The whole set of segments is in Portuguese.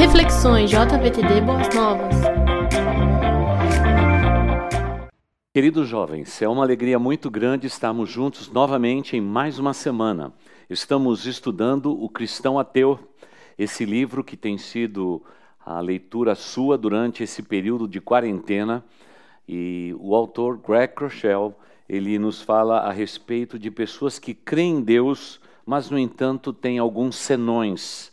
Reflexões JVTD Boas Novas. Queridos jovens, é uma alegria muito grande estarmos juntos novamente em mais uma semana. Estamos estudando O Cristão Ateu, esse livro que tem sido a leitura sua durante esse período de quarentena. E o autor Greg Rochelle, ele nos fala a respeito de pessoas que creem em Deus, mas no entanto têm alguns senões.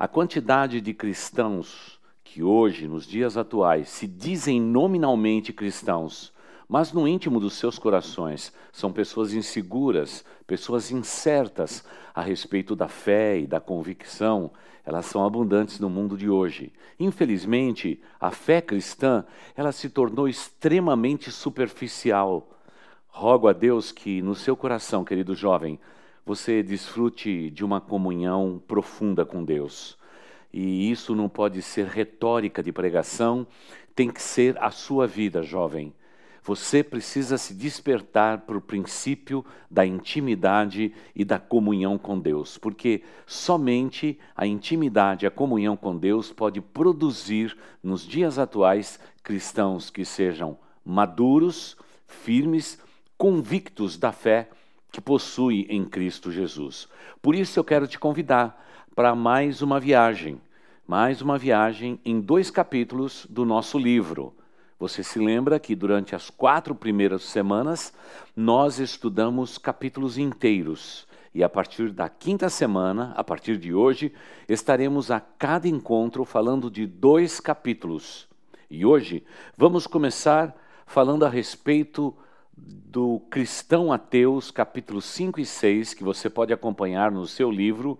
A quantidade de cristãos que hoje, nos dias atuais, se dizem nominalmente cristãos, mas no íntimo dos seus corações são pessoas inseguras, pessoas incertas a respeito da fé e da convicção, elas são abundantes no mundo de hoje. Infelizmente, a fé cristã, ela se tornou extremamente superficial. Rogo a Deus que no seu coração, querido jovem, você desfrute de uma comunhão profunda com Deus. E isso não pode ser retórica de pregação, tem que ser a sua vida, jovem. Você precisa se despertar para o princípio da intimidade e da comunhão com Deus, porque somente a intimidade, a comunhão com Deus pode produzir nos dias atuais cristãos que sejam maduros, firmes, convictos da fé que possui em Cristo Jesus. Por isso eu quero te convidar para mais uma viagem, mais uma viagem em dois capítulos do nosso livro. Você se lembra que durante as quatro primeiras semanas nós estudamos capítulos inteiros. E a partir da quinta semana, a partir de hoje, estaremos a cada encontro falando de dois capítulos. E hoje vamos começar falando a respeito do Cristão Ateus, capítulos 5 e 6, que você pode acompanhar no seu livro.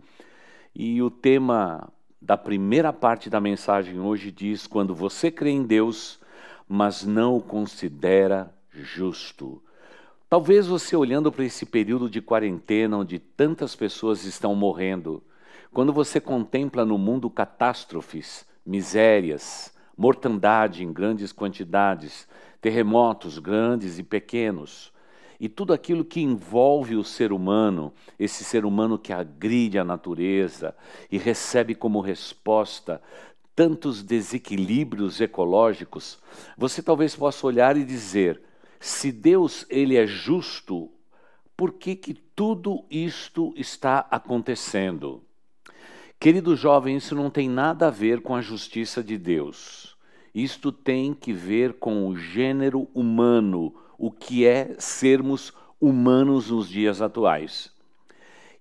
E o tema da primeira parte da mensagem hoje diz: Quando você crê em Deus, mas não o considera justo. Talvez você olhando para esse período de quarentena onde tantas pessoas estão morrendo, quando você contempla no mundo catástrofes, misérias, mortandade em grandes quantidades, terremotos grandes e pequenos, e tudo aquilo que envolve o ser humano, esse ser humano que agride a natureza e recebe como resposta tantos desequilíbrios ecológicos, você talvez possa olhar e dizer: se Deus ele é justo, por que que tudo isto está acontecendo? Querido jovem, isso não tem nada a ver com a justiça de Deus. Isto tem que ver com o gênero humano, o que é sermos humanos nos dias atuais.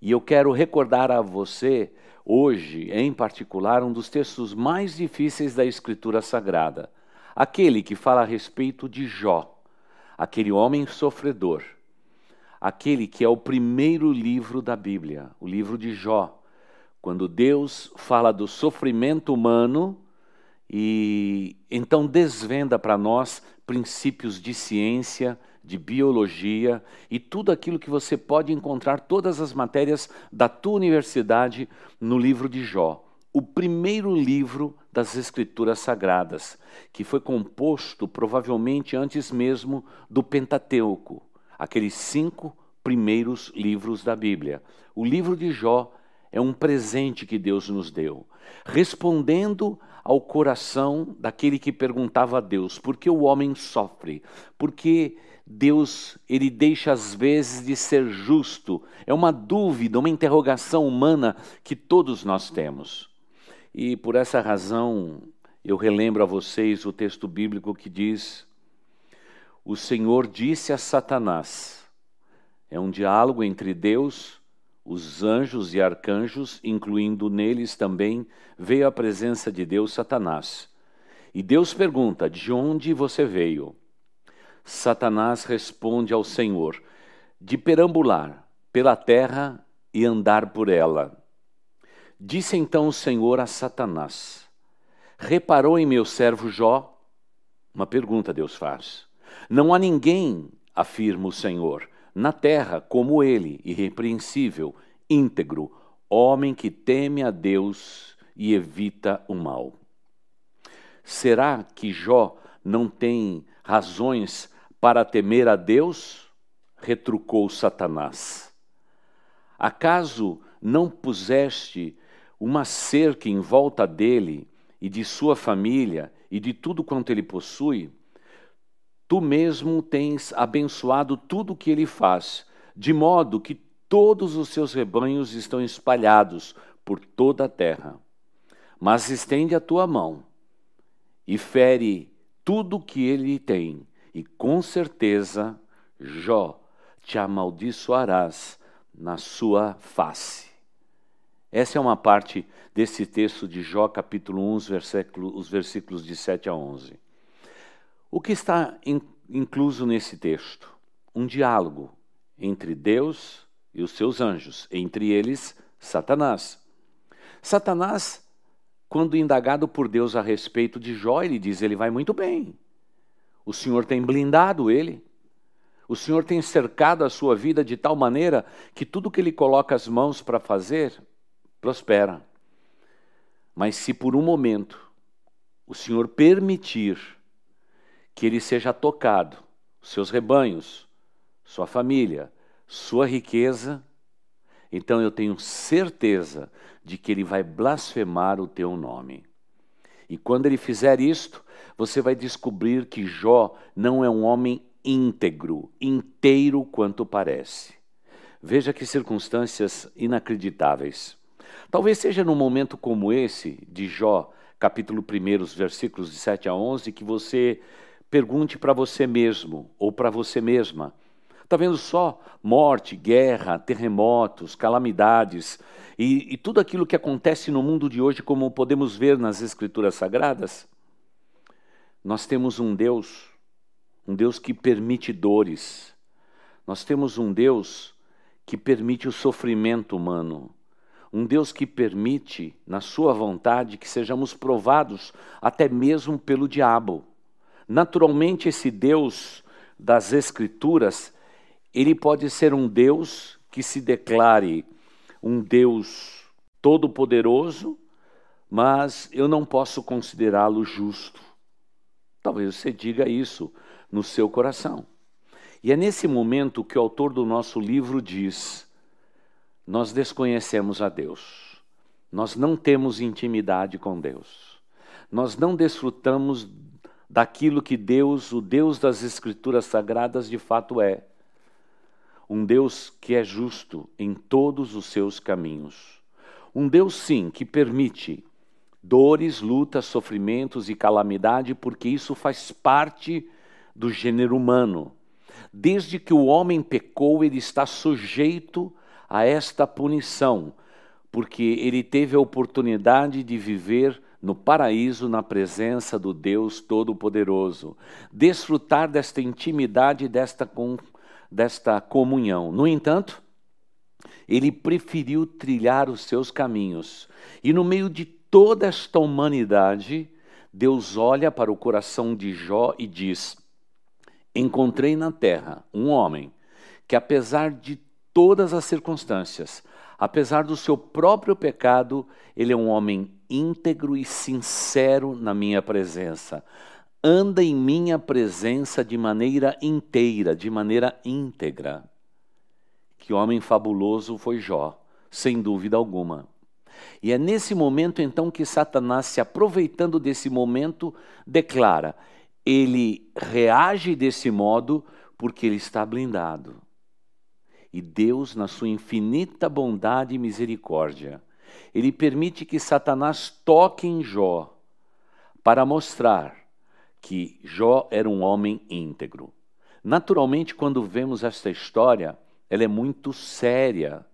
E eu quero recordar a você hoje, em particular, um dos textos mais difíceis da Escritura Sagrada, aquele que fala a respeito de Jó, aquele homem sofredor, aquele que é o primeiro livro da Bíblia, o livro de Jó, quando Deus fala do sofrimento humano e então desvenda para nós princípios de ciência, de biologia e tudo aquilo que você pode encontrar, todas as matérias da tua universidade no livro de Jó. O primeiro livro das Escrituras Sagradas, que foi composto provavelmente antes mesmo do Pentateuco, aqueles cinco primeiros livros da Bíblia. O livro de Jó é um presente que Deus nos deu, respondendo ao coração daquele que perguntava a Deus: por que o homem sofre? Por que Deus, ele deixa às vezes de ser justo. É uma dúvida, uma interrogação humana que todos nós temos. E por essa razão, eu relembro a vocês o texto bíblico que diz: O Senhor disse a Satanás. É um diálogo entre Deus, os anjos e arcanjos, incluindo neles também veio a presença de Deus, Satanás. E Deus pergunta: De onde você veio? Satanás responde ao Senhor: de perambular pela terra e andar por ela. Disse então o Senhor a Satanás: Reparou em meu servo Jó? Uma pergunta Deus faz. Não há ninguém, afirma o Senhor, na terra como ele, irrepreensível, íntegro, homem que teme a Deus e evita o mal. Será que Jó não tem razões para temer a Deus? retrucou Satanás. Acaso não puseste uma cerca em volta dele e de sua família e de tudo quanto ele possui, tu mesmo tens abençoado tudo o que ele faz, de modo que todos os seus rebanhos estão espalhados por toda a terra. Mas estende a tua mão e fere tudo o que ele tem, e com certeza Jó te amaldiçoarás na sua face. Essa é uma parte desse texto de Jó, capítulo 1, versículo, os versículos de 7 a 11. O que está incluso nesse texto? Um diálogo entre Deus e os seus anjos, entre eles Satanás. Satanás, quando indagado por Deus a respeito de Jó, ele diz: ele vai muito bem. O Senhor tem blindado ele. O Senhor tem cercado a sua vida de tal maneira que tudo que ele coloca as mãos para fazer prospera. Mas se por um momento o Senhor permitir que ele seja tocado, seus rebanhos, sua família, sua riqueza, então eu tenho certeza de que ele vai blasfemar o teu nome. E quando ele fizer isto, você vai descobrir que Jó não é um homem íntegro, inteiro quanto parece. Veja que circunstâncias inacreditáveis. Talvez seja num momento como esse, de Jó, capítulo 1, versículos de 7 a 11, que você pergunte para você mesmo ou para você mesma: está vendo só morte, guerra, terremotos, calamidades e, e tudo aquilo que acontece no mundo de hoje, como podemos ver nas Escrituras Sagradas? Nós temos um Deus um Deus que permite dores. Nós temos um Deus que permite o sofrimento humano. Um Deus que permite, na sua vontade, que sejamos provados até mesmo pelo diabo. Naturalmente, esse Deus das Escrituras, ele pode ser um Deus que se declare um Deus todo-poderoso, mas eu não posso considerá-lo justo. Talvez você diga isso, no seu coração. E é nesse momento que o autor do nosso livro diz: nós desconhecemos a Deus, nós não temos intimidade com Deus, nós não desfrutamos daquilo que Deus, o Deus das Escrituras Sagradas, de fato é. Um Deus que é justo em todos os seus caminhos. Um Deus, sim, que permite dores, lutas, sofrimentos e calamidade, porque isso faz parte do gênero humano. Desde que o homem pecou, ele está sujeito a esta punição, porque ele teve a oportunidade de viver no paraíso na presença do Deus Todo-Poderoso, desfrutar desta intimidade, desta, com, desta comunhão. No entanto, ele preferiu trilhar os seus caminhos, e no meio de toda esta humanidade, Deus olha para o coração de Jó e diz: Encontrei na terra um homem que, apesar de todas as circunstâncias, apesar do seu próprio pecado, ele é um homem íntegro e sincero na minha presença. Anda em minha presença de maneira inteira, de maneira íntegra. Que homem fabuloso foi Jó, sem dúvida alguma. E é nesse momento então que Satanás, se aproveitando desse momento, declara: ele reage desse modo porque ele está blindado. E Deus, na sua infinita bondade e misericórdia, ele permite que Satanás toque em Jó para mostrar que Jó era um homem íntegro. Naturalmente, quando vemos esta história, ela é muito séria.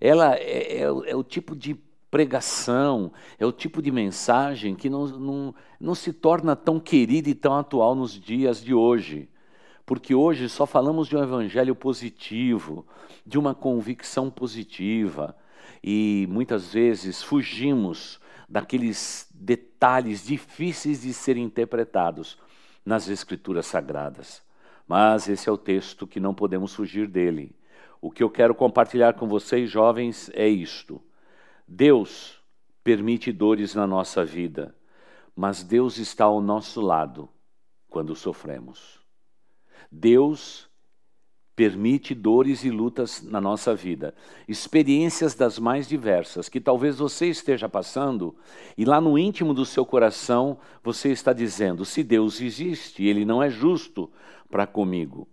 Ela é, é, é o tipo de pregação, é o tipo de mensagem que não, não, não se torna tão querida e tão atual nos dias de hoje. Porque hoje só falamos de um evangelho positivo, de uma convicção positiva, e muitas vezes fugimos daqueles detalhes difíceis de serem interpretados nas Escrituras Sagradas. Mas esse é o texto que não podemos fugir dele. O que eu quero compartilhar com vocês, jovens, é isto. Deus permite dores na nossa vida, mas Deus está ao nosso lado quando sofremos. Deus permite dores e lutas na nossa vida, experiências das mais diversas que talvez você esteja passando e lá no íntimo do seu coração você está dizendo: se Deus existe, ele não é justo para comigo.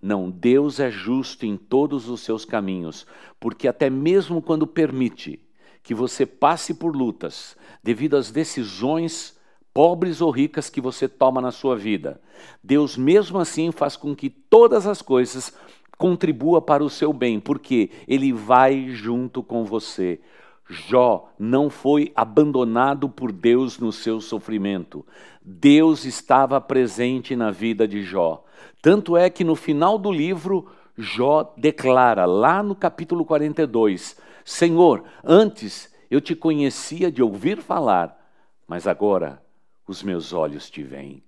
Não, Deus é justo em todos os seus caminhos, porque até mesmo quando permite que você passe por lutas devido às decisões pobres ou ricas que você toma na sua vida. Deus mesmo assim faz com que todas as coisas contribua para o seu bem, porque ele vai junto com você. Jó não foi abandonado por Deus no seu sofrimento. Deus estava presente na vida de Jó. Tanto é que no final do livro, Jó declara, lá no capítulo 42, Senhor, antes eu te conhecia de ouvir falar, mas agora os meus olhos te veem.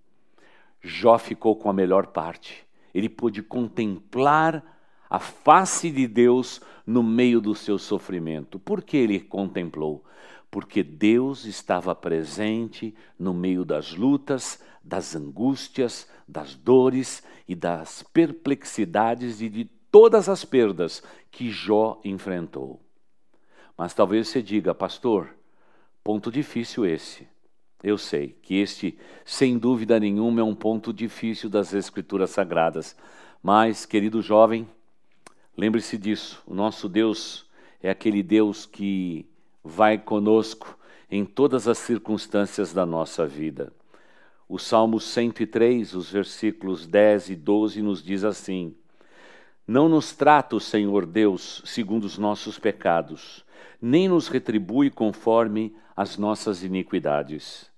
Jó ficou com a melhor parte. Ele pôde contemplar a face de Deus no meio do seu sofrimento. Por que ele contemplou? Porque Deus estava presente no meio das lutas, das angústias, das dores e das perplexidades e de todas as perdas que Jó enfrentou. Mas talvez você diga, pastor, ponto difícil esse. Eu sei que este, sem dúvida nenhuma, é um ponto difícil das Escrituras Sagradas. Mas, querido jovem, lembre-se disso: o nosso Deus é aquele Deus que vai conosco em todas as circunstâncias da nossa vida. O Salmo 103, os versículos 10 e 12, nos diz assim: Não nos trata o Senhor Deus segundo os nossos pecados, nem nos retribui conforme as nossas iniquidades.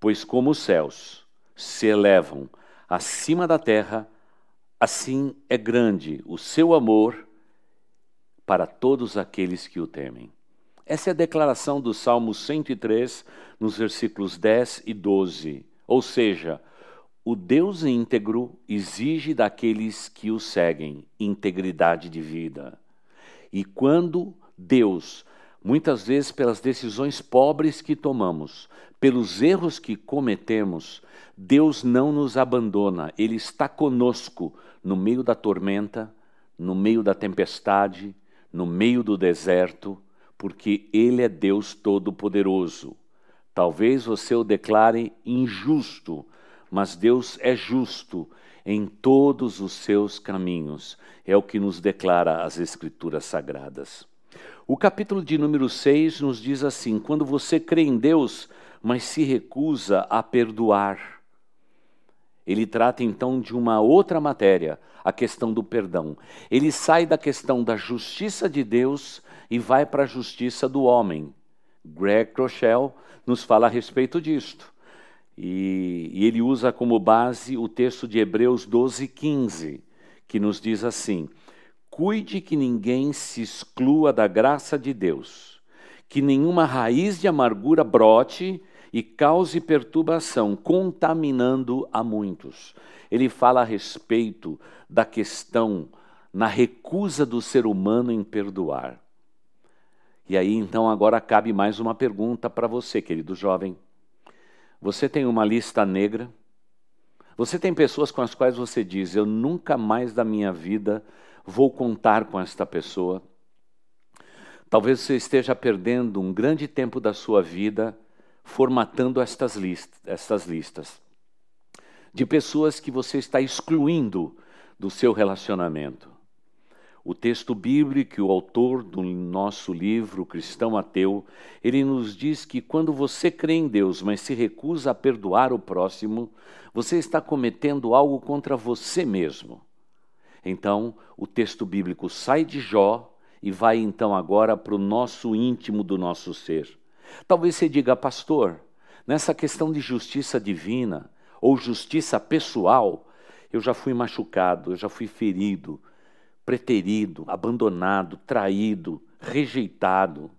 Pois como os céus se elevam acima da terra, assim é grande o seu amor para todos aqueles que o temem. Essa é a declaração do Salmo 103, nos versículos 10 e 12. Ou seja, o Deus íntegro exige daqueles que o seguem integridade de vida. E quando Deus Muitas vezes, pelas decisões pobres que tomamos, pelos erros que cometemos, Deus não nos abandona, Ele está conosco no meio da tormenta, no meio da tempestade, no meio do deserto, porque Ele é Deus Todo-Poderoso. Talvez você o declare injusto, mas Deus é justo em todos os seus caminhos. É o que nos declara as Escrituras Sagradas. O capítulo de número 6 nos diz assim: quando você crê em Deus, mas se recusa a perdoar. Ele trata então de uma outra matéria, a questão do perdão. Ele sai da questão da justiça de Deus e vai para a justiça do homem. Greg Rochelle nos fala a respeito disto. E, e ele usa como base o texto de Hebreus 12, 15, que nos diz assim: Cuide que ninguém se exclua da graça de Deus, que nenhuma raiz de amargura brote e cause perturbação, contaminando a muitos. Ele fala a respeito da questão na recusa do ser humano em perdoar. E aí então agora cabe mais uma pergunta para você, querido jovem. Você tem uma lista negra? Você tem pessoas com as quais você diz: Eu nunca mais da minha vida vou contar com esta pessoa. Talvez você esteja perdendo um grande tempo da sua vida formatando estas, estas listas de pessoas que você está excluindo do seu relacionamento. O texto bíblico, o autor do nosso livro Cristão Ateu, ele nos diz que quando você crê em Deus, mas se recusa a perdoar o próximo, você está cometendo algo contra você mesmo. Então, o texto bíblico sai de Jó e vai então agora para o nosso íntimo do nosso ser. Talvez você diga, pastor, nessa questão de justiça divina ou justiça pessoal, eu já fui machucado, eu já fui ferido, preterido, abandonado, traído, rejeitado.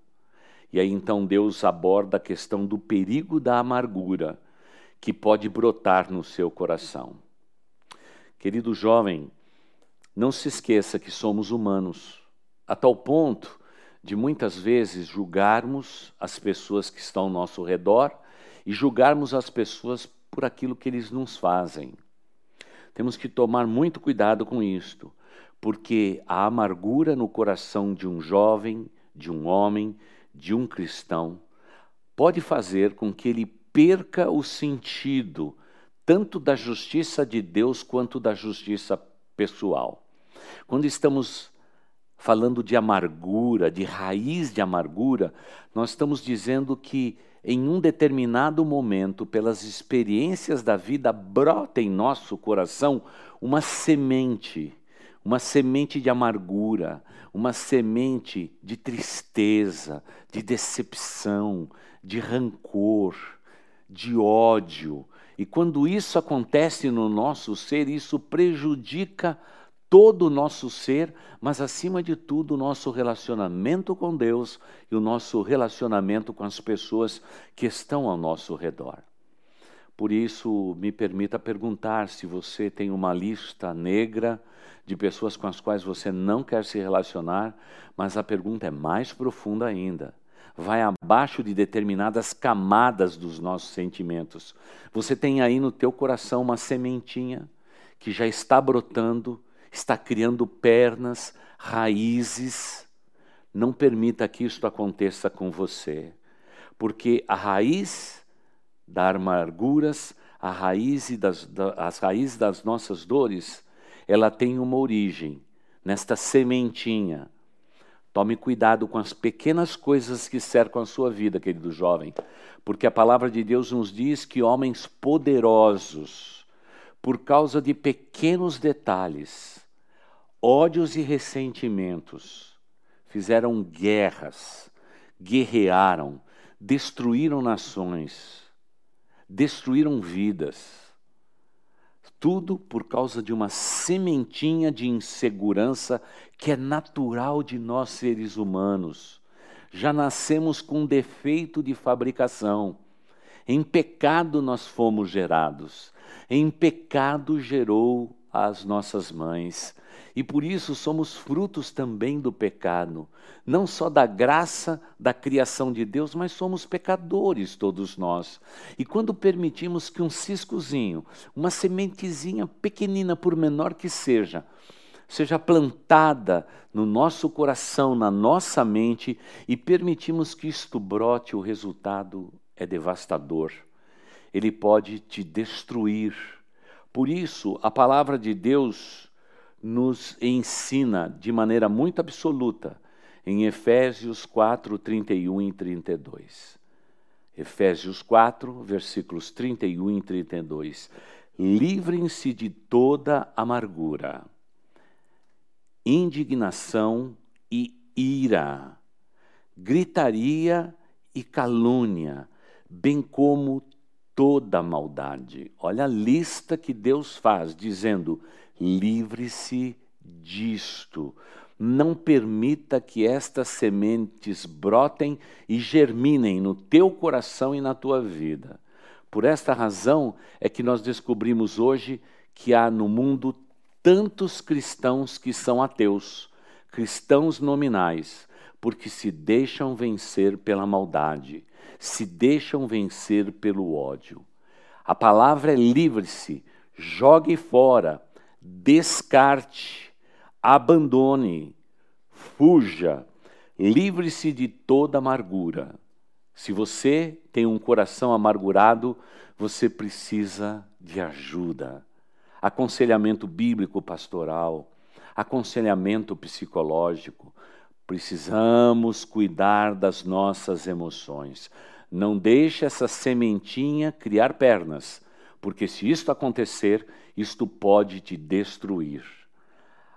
E aí então Deus aborda a questão do perigo da amargura que pode brotar no seu coração. Querido jovem, não se esqueça que somos humanos, a tal ponto de muitas vezes julgarmos as pessoas que estão ao nosso redor e julgarmos as pessoas por aquilo que eles nos fazem. Temos que tomar muito cuidado com isto, porque a amargura no coração de um jovem, de um homem, de um cristão, pode fazer com que ele perca o sentido tanto da justiça de Deus quanto da justiça pessoal. Quando estamos falando de amargura, de raiz de amargura, nós estamos dizendo que em um determinado momento, pelas experiências da vida, brota em nosso coração uma semente, uma semente de amargura, uma semente de tristeza, de decepção, de rancor, de ódio. E quando isso acontece no nosso ser, isso prejudica todo o nosso ser, mas acima de tudo o nosso relacionamento com Deus e o nosso relacionamento com as pessoas que estão ao nosso redor. Por isso, me permita perguntar se você tem uma lista negra de pessoas com as quais você não quer se relacionar, mas a pergunta é mais profunda ainda. Vai abaixo de determinadas camadas dos nossos sentimentos. Você tem aí no teu coração uma sementinha que já está brotando, está criando pernas, raízes. Não permita que isto aconteça com você, porque a raiz das amarguras, a raiz das, da, as raízes das nossas dores, ela tem uma origem nesta sementinha. Tome cuidado com as pequenas coisas que cercam a sua vida, querido jovem, porque a palavra de Deus nos diz que homens poderosos, por causa de pequenos detalhes, ódios e ressentimentos, fizeram guerras, guerrearam, destruíram nações, destruíram vidas. Tudo por causa de uma sementinha de insegurança que é natural de nós seres humanos. Já nascemos com defeito de fabricação. Em pecado nós fomos gerados. Em pecado gerou as nossas mães. E por isso somos frutos também do pecado, não só da graça da criação de Deus, mas somos pecadores todos nós. E quando permitimos que um ciscozinho, uma sementezinha pequenina, por menor que seja, seja plantada no nosso coração, na nossa mente, e permitimos que isto brote, o resultado é devastador. Ele pode te destruir. Por isso, a palavra de Deus nos ensina de maneira muito absoluta em Efésios 4, 31 e 32. Efésios 4, versículos 31 e 32. Livrem-se de toda amargura, indignação e ira, gritaria e calúnia, bem como toda maldade. Olha a lista que Deus faz, dizendo: livre-se disto. Não permita que estas sementes brotem e germinem no teu coração e na tua vida. Por esta razão é que nós descobrimos hoje que há no mundo tantos cristãos que são ateus, cristãos nominais, porque se deixam vencer pela maldade, se deixam vencer pelo ódio. A palavra é livre-se, jogue fora, descarte, abandone, fuja, livre-se de toda amargura. Se você tem um coração amargurado, você precisa de ajuda. Aconselhamento bíblico pastoral, aconselhamento psicológico. Precisamos cuidar das nossas emoções. Não deixe essa sementinha criar pernas, porque se isto acontecer, isto pode te destruir.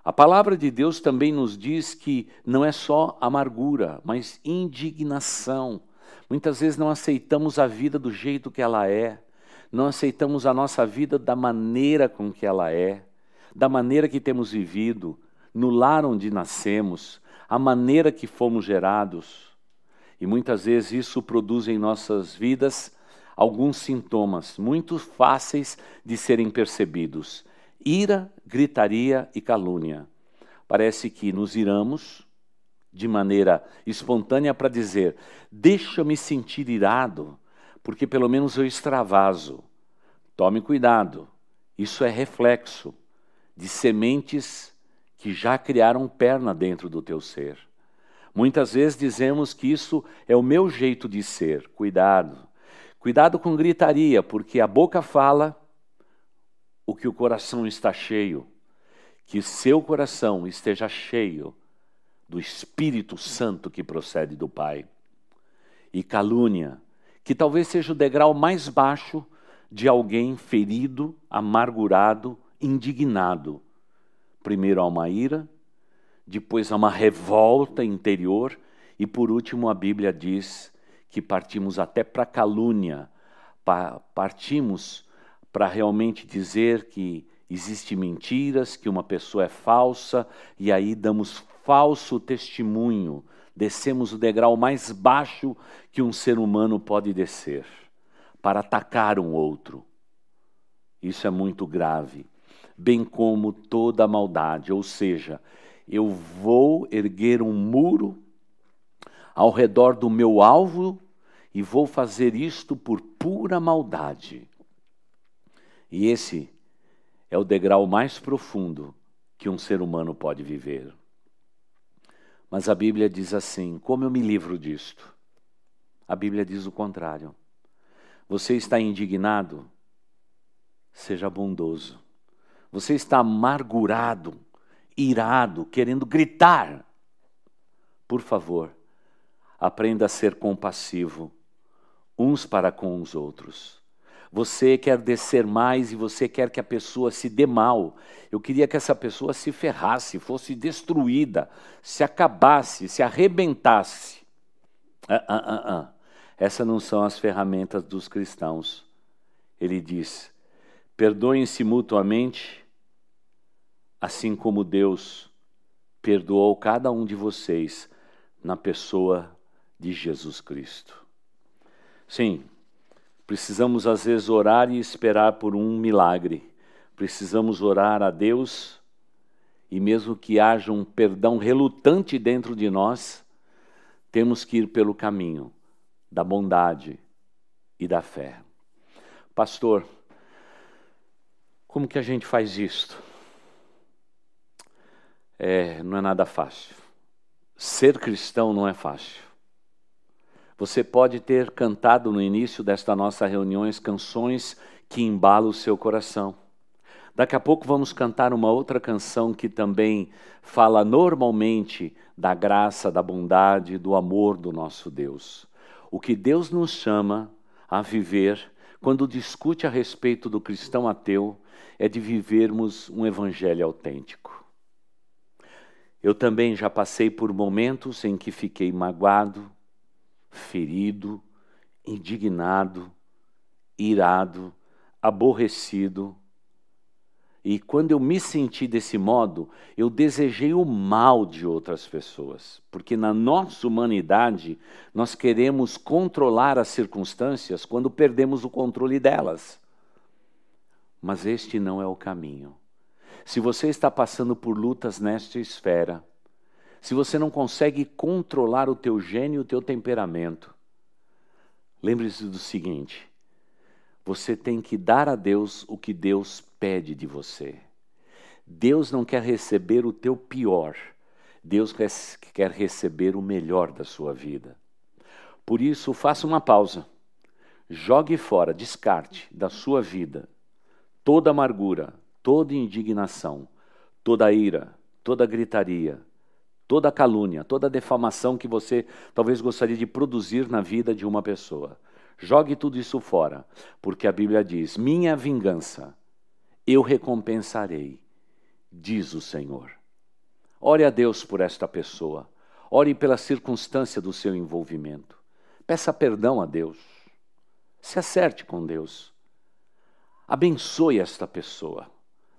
A palavra de Deus também nos diz que não é só amargura, mas indignação. Muitas vezes não aceitamos a vida do jeito que ela é, não aceitamos a nossa vida da maneira com que ela é, da maneira que temos vivido, no lar onde nascemos, a maneira que fomos gerados. E muitas vezes isso produz em nossas vidas alguns sintomas muito fáceis de serem percebidos: ira, gritaria e calúnia. Parece que nos iramos de maneira espontânea para dizer: deixa-me sentir irado, porque pelo menos eu extravaso. Tome cuidado, isso é reflexo de sementes que já criaram perna dentro do teu ser. Muitas vezes dizemos que isso é o meu jeito de ser. Cuidado. Cuidado com gritaria, porque a boca fala o que o coração está cheio. Que seu coração esteja cheio do Espírito Santo que procede do Pai. E calúnia, que talvez seja o degrau mais baixo de alguém ferido, amargurado, indignado. Primeiro há uma ira, depois há uma revolta interior e por último a Bíblia diz que partimos até para calúnia, partimos para realmente dizer que existe mentiras, que uma pessoa é falsa e aí damos falso testemunho, descemos o degrau mais baixo que um ser humano pode descer para atacar um outro. Isso é muito grave, bem como toda maldade, ou seja, eu vou erguer um muro ao redor do meu alvo e vou fazer isto por pura maldade. E esse é o degrau mais profundo que um ser humano pode viver. Mas a Bíblia diz assim: como eu me livro disto? A Bíblia diz o contrário. Você está indignado? Seja bondoso. Você está amargurado? irado, querendo gritar. Por favor, aprenda a ser compassivo, uns para com os outros. Você quer descer mais e você quer que a pessoa se dê mal. Eu queria que essa pessoa se ferrasse, fosse destruída, se acabasse, se arrebentasse. Ah, ah, ah, ah. Essas não são as ferramentas dos cristãos. Ele diz: perdoem-se mutuamente assim como Deus perdoou cada um de vocês na pessoa de Jesus Cristo. Sim, precisamos às vezes orar e esperar por um milagre. Precisamos orar a Deus e mesmo que haja um perdão relutante dentro de nós, temos que ir pelo caminho da bondade e da fé. Pastor, como que a gente faz isto? é, não é nada fácil. Ser cristão não é fácil. Você pode ter cantado no início desta nossa reuniões canções que embalam o seu coração. Daqui a pouco vamos cantar uma outra canção que também fala normalmente da graça, da bondade, do amor do nosso Deus. O que Deus nos chama a viver quando discute a respeito do cristão ateu é de vivermos um evangelho autêntico. Eu também já passei por momentos em que fiquei magoado, ferido, indignado, irado, aborrecido. E quando eu me senti desse modo, eu desejei o mal de outras pessoas, porque na nossa humanidade nós queremos controlar as circunstâncias quando perdemos o controle delas. Mas este não é o caminho. Se você está passando por lutas nesta esfera, se você não consegue controlar o teu gênio o teu temperamento, lembre-se do seguinte: você tem que dar a Deus o que Deus pede de você. Deus não quer receber o teu pior, Deus quer receber o melhor da sua vida. Por isso, faça uma pausa. Jogue fora, descarte da sua vida toda amargura, toda indignação, toda ira, toda gritaria, toda calúnia, toda defamação que você talvez gostaria de produzir na vida de uma pessoa. Jogue tudo isso fora, porque a Bíblia diz: Minha vingança eu recompensarei, diz o Senhor. Ore a Deus por esta pessoa, ore pela circunstância do seu envolvimento. Peça perdão a Deus, se acerte com Deus, abençoe esta pessoa.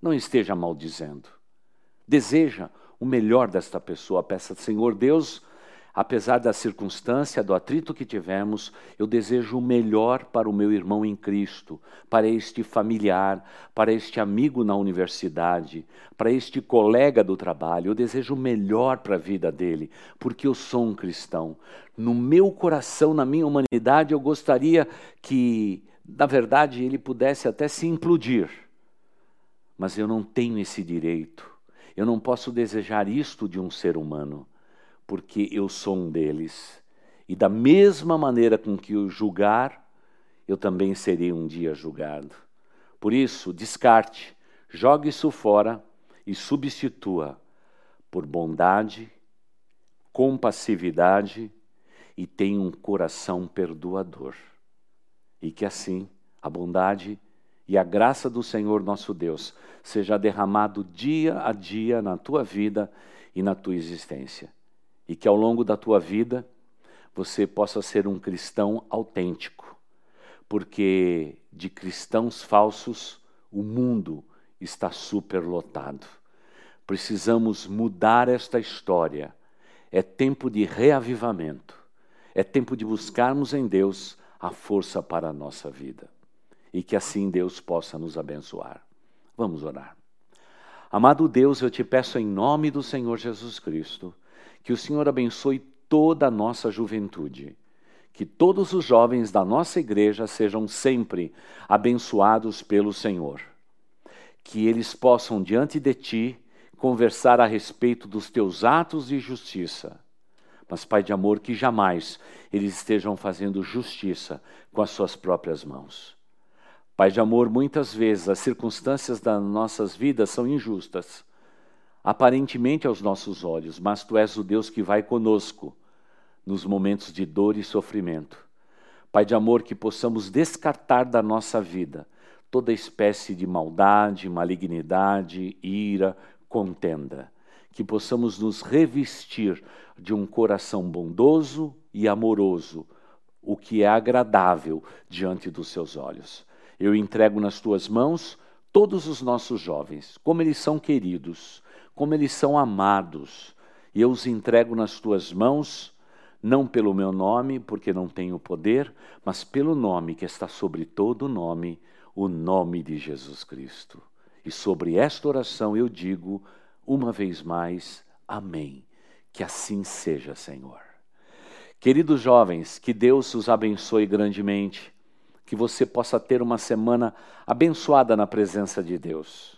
Não esteja maldizendo. Deseja o melhor desta pessoa. Peça, Senhor Deus, apesar da circunstância, do atrito que tivemos, eu desejo o melhor para o meu irmão em Cristo, para este familiar, para este amigo na universidade, para este colega do trabalho. Eu desejo o melhor para a vida dele, porque eu sou um cristão. No meu coração, na minha humanidade, eu gostaria que, na verdade, ele pudesse até se implodir mas eu não tenho esse direito. Eu não posso desejar isto de um ser humano, porque eu sou um deles. E da mesma maneira com que eu julgar, eu também serei um dia julgado. Por isso, descarte, jogue isso fora e substitua por bondade, compassividade e tenha um coração perdoador. E que assim a bondade e a graça do Senhor nosso Deus seja derramado dia a dia na tua vida e na tua existência. E que ao longo da tua vida você possa ser um cristão autêntico, porque de cristãos falsos o mundo está superlotado. Precisamos mudar esta história. É tempo de reavivamento. É tempo de buscarmos em Deus a força para a nossa vida e que assim Deus possa nos abençoar. Vamos orar. Amado Deus, eu te peço em nome do Senhor Jesus Cristo que o Senhor abençoe toda a nossa juventude, que todos os jovens da nossa igreja sejam sempre abençoados pelo Senhor, que eles possam diante de ti conversar a respeito dos teus atos de justiça. Mas, Pai de amor, que jamais eles estejam fazendo justiça com as suas próprias mãos. Pai de amor, muitas vezes as circunstâncias das nossas vidas são injustas, aparentemente aos nossos olhos, mas Tu és o Deus que vai conosco nos momentos de dor e sofrimento. Pai de amor, que possamos descartar da nossa vida toda espécie de maldade, malignidade, ira, contenda. Que possamos nos revestir de um coração bondoso e amoroso, o que é agradável diante dos seus olhos. Eu entrego nas tuas mãos todos os nossos jovens, como eles são queridos, como eles são amados, e eu os entrego nas tuas mãos, não pelo meu nome, porque não tenho poder, mas pelo nome que está sobre todo nome, o nome de Jesus Cristo. E sobre esta oração eu digo, uma vez mais, Amém. Que assim seja, Senhor. Queridos jovens, que Deus os abençoe grandemente que você possa ter uma semana abençoada na presença de Deus.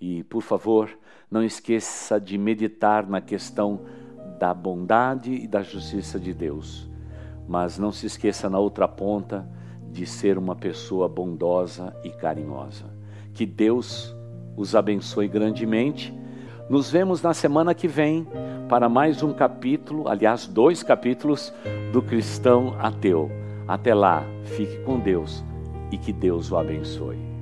E, por favor, não esqueça de meditar na questão da bondade e da justiça de Deus. Mas não se esqueça na outra ponta de ser uma pessoa bondosa e carinhosa. Que Deus os abençoe grandemente. Nos vemos na semana que vem para mais um capítulo, aliás, dois capítulos do Cristão Ateu. Até lá, fique com Deus e que Deus o abençoe.